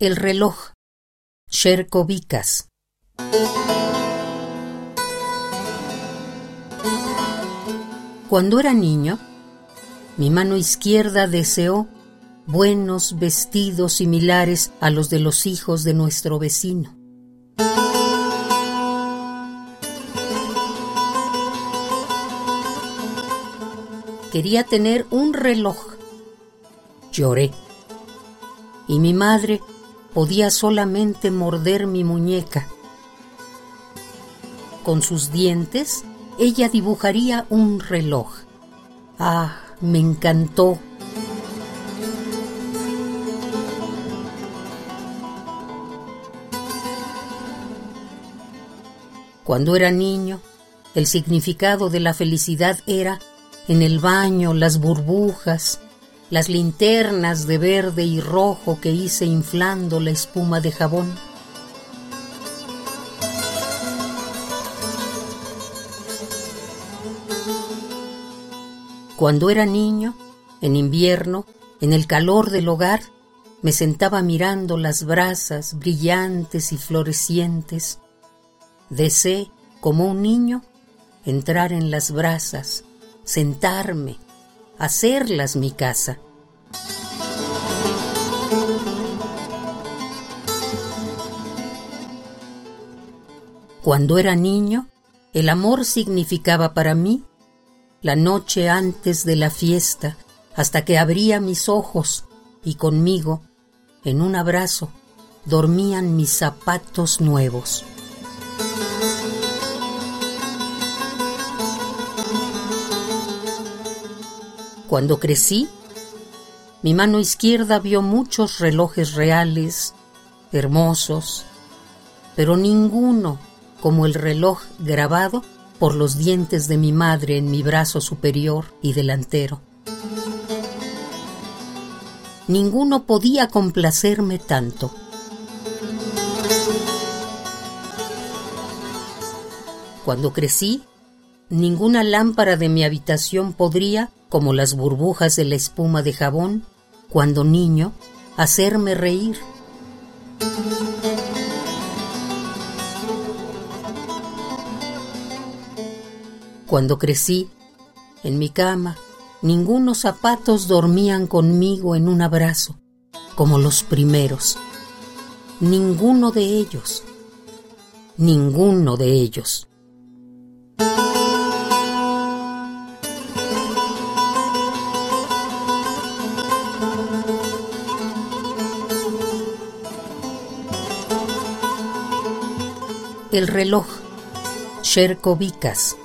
El reloj. Sherko Vicas. Cuando era niño, mi mano izquierda deseó buenos vestidos similares a los de los hijos de nuestro vecino. Quería tener un reloj. Lloré. Y mi madre podía solamente morder mi muñeca. Con sus dientes, ella dibujaría un reloj. Ah, me encantó. Cuando era niño, el significado de la felicidad era en el baño las burbujas, las linternas de verde y rojo que hice inflando la espuma de jabón. Cuando era niño, en invierno, en el calor del hogar, me sentaba mirando las brasas brillantes y florecientes. Deseé, como un niño, entrar en las brasas, sentarme, hacerlas mi casa. Cuando era niño, el amor significaba para mí la noche antes de la fiesta, hasta que abría mis ojos y conmigo, en un abrazo, dormían mis zapatos nuevos. Cuando crecí, mi mano izquierda vio muchos relojes reales, hermosos, pero ninguno como el reloj grabado por los dientes de mi madre en mi brazo superior y delantero. Ninguno podía complacerme tanto. Cuando crecí, ninguna lámpara de mi habitación podría como las burbujas de la espuma de jabón, cuando niño, hacerme reír. Cuando crecí, en mi cama, ningunos zapatos dormían conmigo en un abrazo, como los primeros. Ninguno de ellos. Ninguno de ellos. El reloj. Sherko Vicas.